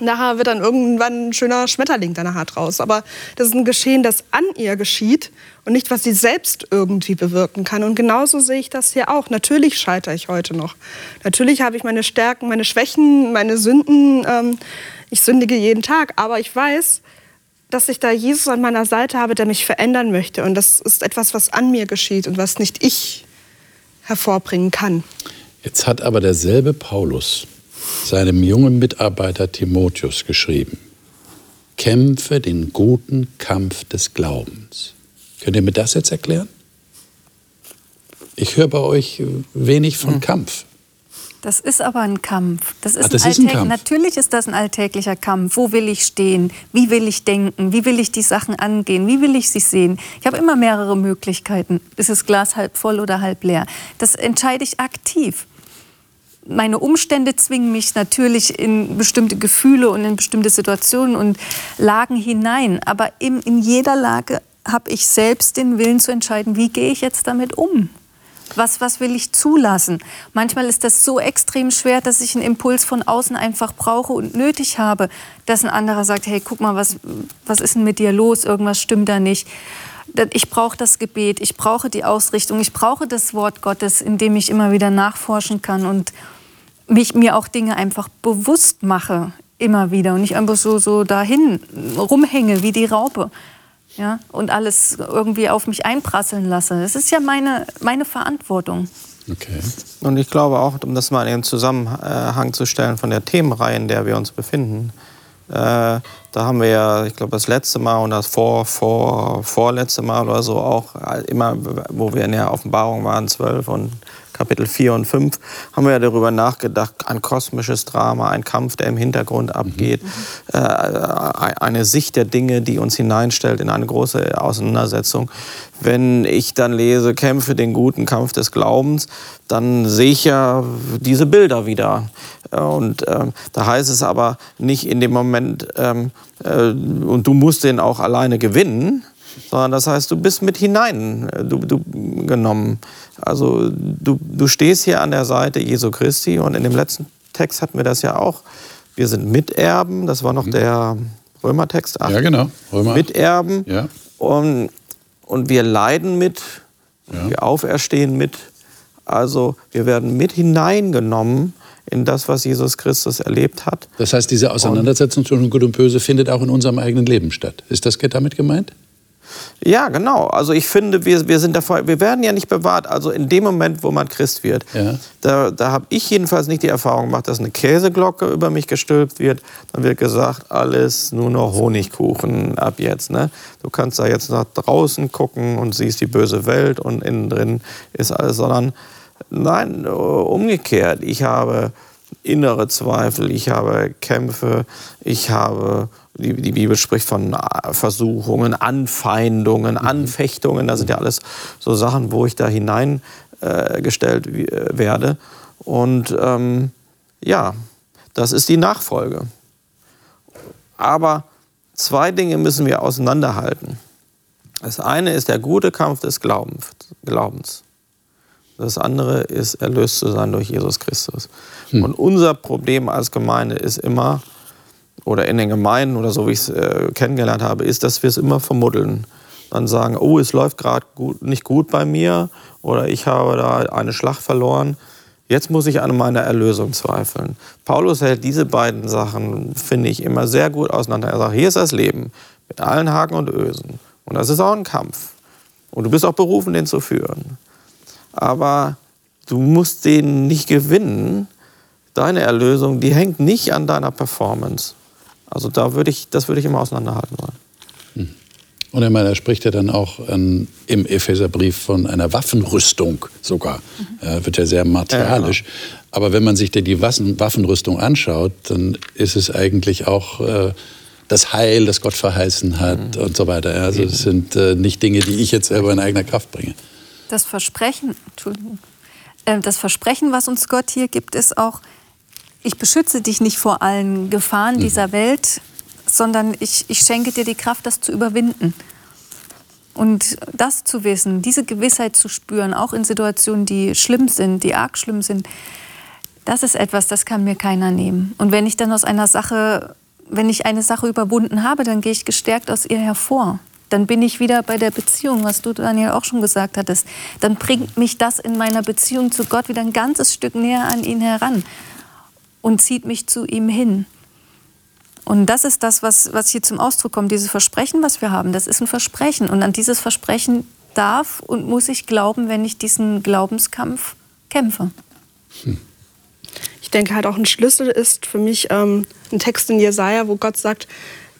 Nachher wird dann irgendwann ein schöner Schmetterling da nachher draus. Aber das ist ein Geschehen, das an ihr geschieht und nicht, was sie selbst irgendwie bewirken kann. Und genauso sehe ich das hier auch. Natürlich scheitere ich heute noch. Natürlich habe ich meine Stärken, meine Schwächen, meine Sünden. Ähm, ich sündige jeden Tag. Aber ich weiß, dass ich da Jesus an meiner Seite habe, der mich verändern möchte. Und das ist etwas, was an mir geschieht und was nicht ich hervorbringen kann. Jetzt hat aber derselbe Paulus seinem jungen Mitarbeiter Timotheus geschrieben. Kämpfe den guten Kampf des Glaubens. Könnt ihr mir das jetzt erklären? Ich höre bei euch wenig von hm. Kampf. Das ist aber ein Kampf. Das ist, Ach, das ein, ist ein Kampf. Natürlich ist das ein alltäglicher Kampf. Wo will ich stehen? Wie will ich denken? Wie will ich die Sachen angehen? Wie will ich sie sehen? Ich habe immer mehrere Möglichkeiten. Ist das Glas halb voll oder halb leer? Das entscheide ich aktiv meine Umstände zwingen mich natürlich in bestimmte Gefühle und in bestimmte Situationen und Lagen hinein. Aber in, in jeder Lage habe ich selbst den Willen zu entscheiden, wie gehe ich jetzt damit um. Was, was will ich zulassen? Manchmal ist das so extrem schwer, dass ich einen Impuls von außen einfach brauche und nötig habe, dass ein anderer sagt, hey, guck mal, was, was ist denn mit dir los? Irgendwas stimmt da nicht ich brauche das Gebet, ich brauche die Ausrichtung, ich brauche das Wort Gottes, in dem ich immer wieder nachforschen kann und mich, mir auch Dinge einfach bewusst mache, immer wieder und nicht einfach so, so dahin rumhänge wie die Raupe. Ja, und alles irgendwie auf mich einprasseln lasse. Das ist ja meine, meine Verantwortung. Okay. Und ich glaube auch, um das mal in den Zusammenhang zu stellen von der Themenreihe, in der wir uns befinden, äh, da haben wir ja, ich glaube, das letzte Mal und das vor, vor, vorletzte Mal oder so auch immer, wo wir in der Offenbarung waren, 12 und Kapitel 4 und 5, haben wir ja darüber nachgedacht, ein kosmisches Drama, ein Kampf, der im Hintergrund abgeht, mhm. äh, eine Sicht der Dinge, die uns hineinstellt in eine große Auseinandersetzung. Wenn ich dann lese, kämpfe den guten Kampf des Glaubens, dann sehe ich ja diese Bilder wieder. Und ähm, da heißt es aber nicht in dem Moment, ähm, äh, und du musst den auch alleine gewinnen, sondern das heißt, du bist mit hineingenommen. Äh, also du, du stehst hier an der Seite Jesu Christi und in dem letzten Text hatten wir das ja auch. Wir sind Miterben, das war noch mhm. der Römertext 8. Ja, genau. Römer. Miterben. Ja. Und, und wir leiden mit, ja. wir auferstehen mit. Also wir werden mit hineingenommen in das, was Jesus Christus erlebt hat. Das heißt, diese Auseinandersetzung zwischen Gut und Böse findet auch in unserem eigenen Leben statt. Ist das damit gemeint? Ja, genau. Also ich finde, wir, wir sind davor, wir werden ja nicht bewahrt. Also in dem Moment, wo man Christ wird, ja. da, da habe ich jedenfalls nicht die Erfahrung gemacht, dass eine Käseglocke über mich gestülpt wird. Dann wird gesagt, alles nur noch Honigkuchen ab jetzt. Ne? Du kannst da jetzt nach draußen gucken und siehst die böse Welt und innen drin ist alles, sondern nein, umgekehrt. Ich habe innere Zweifel, ich habe Kämpfe, ich habe die, die, Bibel spricht von äh, Versuchungen, Anfeindungen, mhm. Anfechtungen. Das sind ja alles so Sachen, wo ich da hineingestellt äh, werde. Und ähm, ja, das ist die Nachfolge. Aber zwei Dinge müssen wir auseinanderhalten. Das eine ist der gute Kampf des Glaubens. Das andere ist, erlöst zu sein durch Jesus Christus. Hm. Und unser Problem als Gemeinde ist immer, oder in den Gemeinden oder so, wie ich es äh, kennengelernt habe, ist, dass wir es immer vermuddeln. Dann sagen, oh, es läuft gerade nicht gut bei mir oder ich habe da eine Schlacht verloren. Jetzt muss ich an meiner Erlösung zweifeln. Paulus hält diese beiden Sachen, finde ich, immer sehr gut auseinander. Er sagt, hier ist das Leben mit allen Haken und Ösen. Und das ist auch ein Kampf. Und du bist auch berufen, den zu führen. Aber du musst den nicht gewinnen. Deine Erlösung, die hängt nicht an deiner Performance. Also da würde ich, das würde ich immer auseinanderhalten wollen. Und ich meine, er spricht ja dann auch ähm, im Epheserbrief von einer Waffenrüstung sogar. Mhm. Äh, wird ja sehr martialisch. Ja, genau. Aber wenn man sich die Waffen, Waffenrüstung anschaut, dann ist es eigentlich auch äh, das Heil, das Gott verheißen hat mhm. und so weiter. Also das sind äh, nicht Dinge, die ich jetzt selber in eigener Kraft bringe. Das Versprechen, Entschuldigung, äh, das Versprechen, was uns Gott hier gibt, ist auch, ich beschütze dich nicht vor allen Gefahren mhm. dieser Welt, sondern ich, ich schenke dir die Kraft, das zu überwinden. Und das zu wissen, diese Gewissheit zu spüren, auch in Situationen, die schlimm sind, die arg schlimm sind, das ist etwas, das kann mir keiner nehmen. Und wenn ich dann aus einer Sache, wenn ich eine Sache überwunden habe, dann gehe ich gestärkt aus ihr hervor. Dann bin ich wieder bei der Beziehung, was du, Daniel, auch schon gesagt hattest. Dann bringt mich das in meiner Beziehung zu Gott wieder ein ganzes Stück näher an ihn heran und zieht mich zu ihm hin. Und das ist das, was, was hier zum Ausdruck kommt. Dieses Versprechen, was wir haben, das ist ein Versprechen. Und an dieses Versprechen darf und muss ich glauben, wenn ich diesen Glaubenskampf kämpfe. Hm. Ich denke halt auch ein Schlüssel ist für mich ähm, ein Text in Jesaja, wo Gott sagt,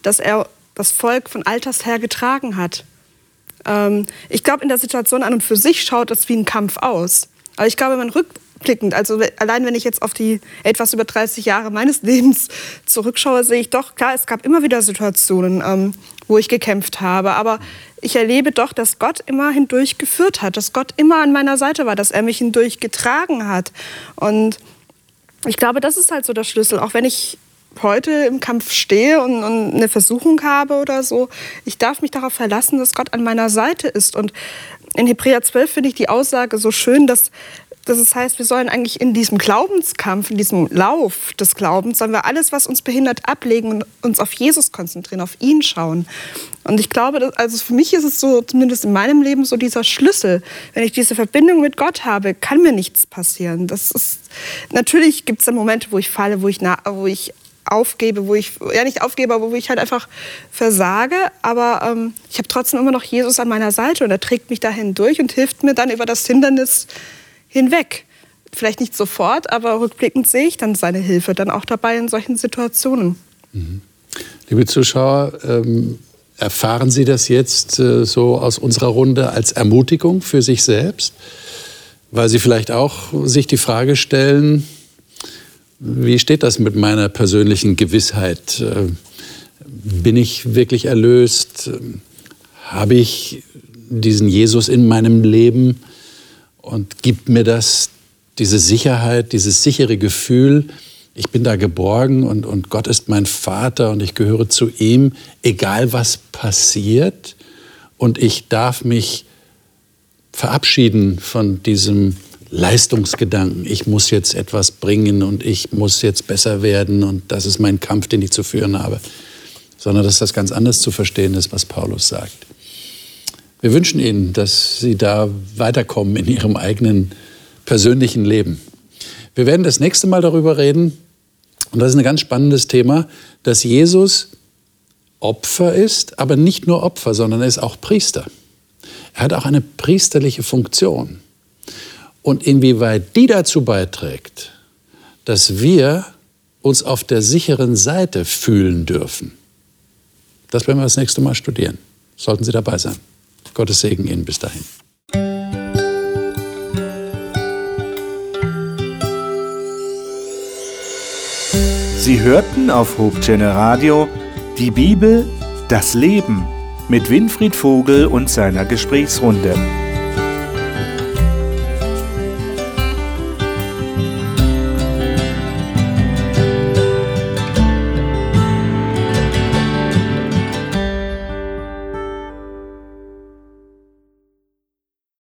dass er das Volk von Alters her getragen hat. Ähm, ich glaube, in der Situation an und für sich schaut es wie ein Kampf aus. Aber ich glaube, wenn man rück, rückblickend, also allein wenn ich jetzt auf die etwas über 30 Jahre meines <laughs> Lebens zurückschaue, sehe ich doch, klar, es gab immer wieder Situationen, ähm, wo ich gekämpft habe, aber ich erlebe doch, dass Gott immer hindurch geführt hat, dass Gott immer an meiner Seite war, dass er mich hindurch getragen hat. Und ich glaube, das ist halt so der Schlüssel, auch wenn ich heute im Kampf stehe und, und, eine Versuchung habe oder so, ich darf mich darauf verlassen, dass Gott an meiner Seite ist. Und in Hebräer 12 finde ich die Aussage so schön, dass das heißt, wir sollen eigentlich in diesem Glaubenskampf, in diesem Lauf des Glaubens, sollen wir alles, was uns behindert, ablegen und uns auf Jesus konzentrieren, auf ihn schauen. Und ich glaube, also für mich ist es so, zumindest in meinem Leben, so dieser Schlüssel. Wenn ich diese Verbindung mit Gott habe, kann mir nichts passieren. Das ist, natürlich gibt es Momente, wo ich falle, wo ich, wo ich aufgebe, wo ich, ja nicht aufgebe, aber wo ich halt einfach versage. Aber ähm, ich habe trotzdem immer noch Jesus an meiner Seite und er trägt mich dahin durch und hilft mir dann über das Hindernis hinweg. Vielleicht nicht sofort, aber rückblickend sehe ich dann seine Hilfe dann auch dabei in solchen Situationen. Mhm. Liebe Zuschauer, ähm, erfahren Sie das jetzt äh, so aus unserer Runde als Ermutigung für sich selbst? Weil Sie vielleicht auch sich die Frage stellen, wie steht das mit meiner persönlichen Gewissheit? Äh, bin ich wirklich erlöst? Habe ich diesen Jesus in meinem Leben? und gibt mir das, diese Sicherheit, dieses sichere Gefühl, ich bin da geborgen und, und Gott ist mein Vater und ich gehöre zu ihm, egal was passiert. Und ich darf mich verabschieden von diesem Leistungsgedanken. Ich muss jetzt etwas bringen und ich muss jetzt besser werden und das ist mein Kampf, den ich zu führen habe. Sondern dass das ganz anders zu verstehen ist, was Paulus sagt. Wir wünschen Ihnen, dass Sie da weiterkommen in Ihrem eigenen persönlichen Leben. Wir werden das nächste Mal darüber reden, und das ist ein ganz spannendes Thema, dass Jesus Opfer ist, aber nicht nur Opfer, sondern er ist auch Priester. Er hat auch eine priesterliche Funktion. Und inwieweit die dazu beiträgt, dass wir uns auf der sicheren Seite fühlen dürfen, das werden wir das nächste Mal studieren. Sollten Sie dabei sein. Gottes Segen Ihnen bis dahin. Sie hörten auf Hope Radio die Bibel, das Leben mit Winfried Vogel und seiner Gesprächsrunde.